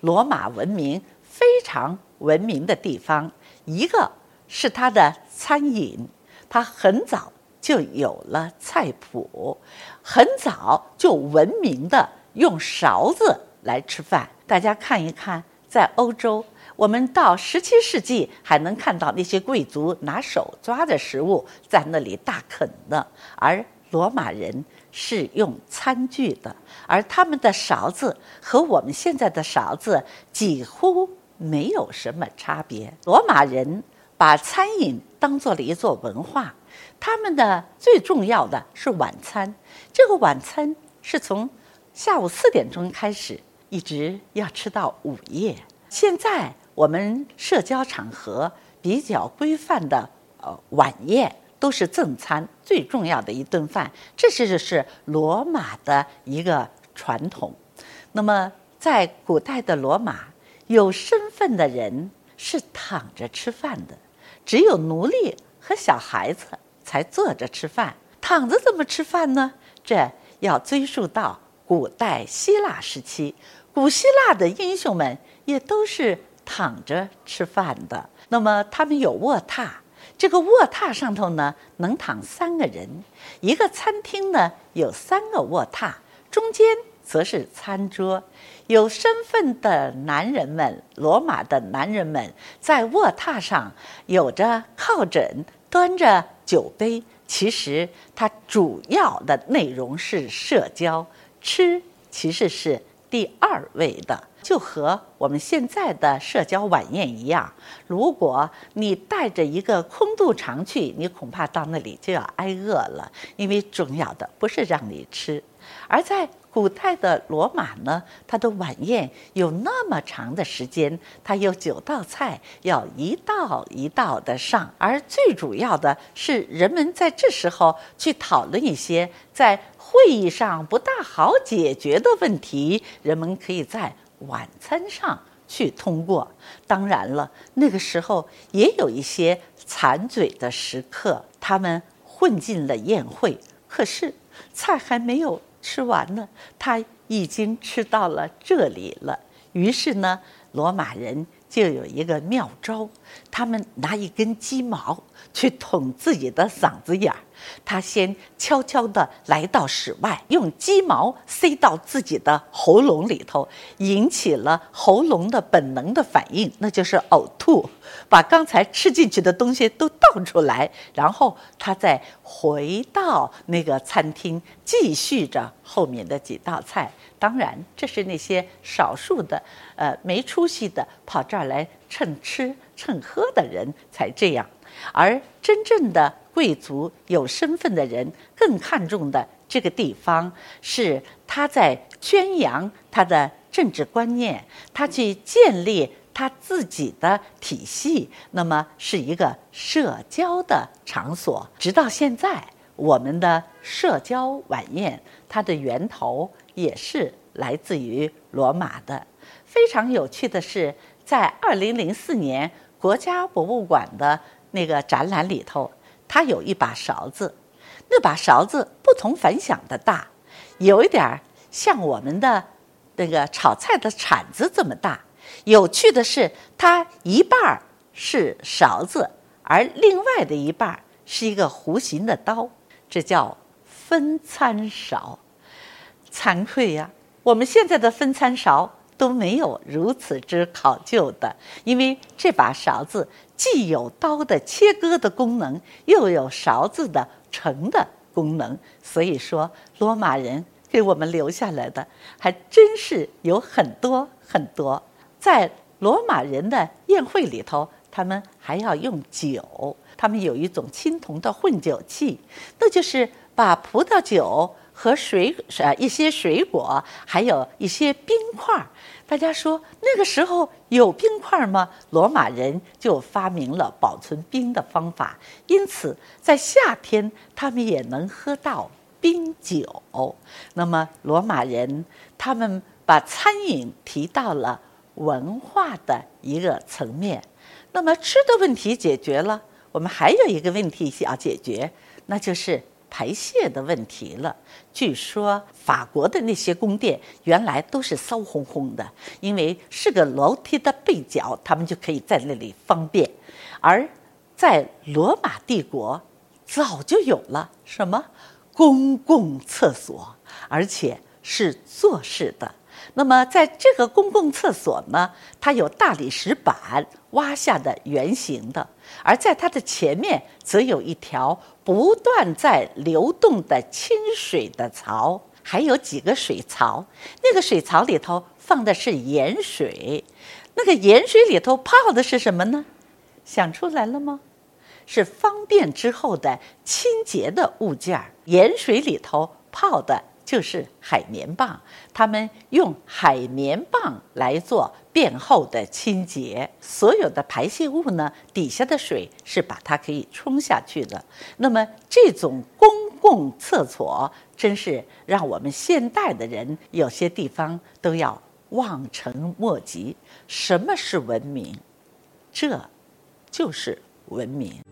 罗马文明非常文明的地方，一个是它的餐饮，它很早就有了菜谱，很早就文明的用勺子来吃饭。大家看一看，在欧洲。我们到十七世纪还能看到那些贵族拿手抓着食物在那里大啃呢，而罗马人是用餐具的，而他们的勺子和我们现在的勺子几乎没有什么差别。罗马人把餐饮当做了一座文化，他们的最重要的是晚餐，这个晚餐是从下午四点钟开始，一直要吃到午夜。现在。我们社交场合比较规范的呃晚宴都是正餐，最重要的一顿饭，这是是罗马的一个传统。那么在古代的罗马，有身份的人是躺着吃饭的，只有奴隶和小孩子才坐着吃饭。躺着怎么吃饭呢？这要追溯到古代希腊时期，古希腊的英雄们也都是。躺着吃饭的，那么他们有卧榻，这个卧榻上头呢能躺三个人，一个餐厅呢有三个卧榻，中间则是餐桌。有身份的男人们，罗马的男人们在卧榻上有着靠枕，端着酒杯。其实它主要的内容是社交，吃其实是第二位的。就和我们现在的社交晚宴一样，如果你带着一个空肚肠去，你恐怕到那里就要挨饿了。因为重要的不是让你吃，而在古代的罗马呢，它的晚宴有那么长的时间，它有九道菜，要一道一道的上，而最主要的是人们在这时候去讨论一些在会议上不大好解决的问题，人们可以在。晚餐上去通过，当然了，那个时候也有一些馋嘴的食客，他们混进了宴会，可是菜还没有吃完呢，他已经吃到了这里了。于是呢，罗马人就有一个妙招，他们拿一根鸡毛去捅自己的嗓子眼儿。他先悄悄地来到室外，用鸡毛塞到自己的喉咙里头，引起了喉咙的本能的反应，那就是呕吐，把刚才吃进去的东西都倒出来，然后他再回到那个餐厅，继续着后面的几道菜。当然，这是那些少数的，呃，没出息的跑这儿来蹭吃蹭喝的人才这样，而真正的。贵族有身份的人更看重的这个地方是他在宣扬他的政治观念，他去建立他自己的体系，那么是一个社交的场所。直到现在，我们的社交晚宴，它的源头也是来自于罗马的。非常有趣的是，在二零零四年国家博物馆的那个展览里头。它有一把勺子，那把勺子不同凡响的大，有一点儿像我们的那个炒菜的铲子这么大。有趣的是，它一半儿是勺子，而另外的一半儿是一个弧形的刀，这叫分餐勺。惭愧呀，我们现在的分餐勺。都没有如此之考究的，因为这把勺子既有刀的切割的功能，又有勺子的盛的功能。所以说，罗马人给我们留下来的还真是有很多很多。在罗马人的宴会里头，他们还要用酒，他们有一种青铜的混酒器，那就是把葡萄酒。和水呃一些水果，还有一些冰块儿。大家说那个时候有冰块吗？罗马人就发明了保存冰的方法，因此在夏天他们也能喝到冰酒。那么罗马人他们把餐饮提到了文化的一个层面。那么吃的问题解决了，我们还有一个问题需要解决，那就是排泄的问题了。据说法国的那些宫殿原来都是骚烘烘的，因为是个楼梯的背角，他们就可以在那里方便。而在罗马帝国，早就有了什么公共厕所，而且是坐式的。那么在这个公共厕所呢，它有大理石板挖下的圆形的，而在它的前面则有一条不断在流动的清水的槽，还有几个水槽。那个水槽里头放的是盐水，那个盐水里头泡的是什么呢？想出来了吗？是方便之后的清洁的物件儿。盐水里头泡的。就是海绵棒，他们用海绵棒来做便后的清洁。所有的排泄物呢，底下的水是把它可以冲下去的。那么这种公共厕所，真是让我们现代的人有些地方都要望尘莫及。什么是文明？这就是文明。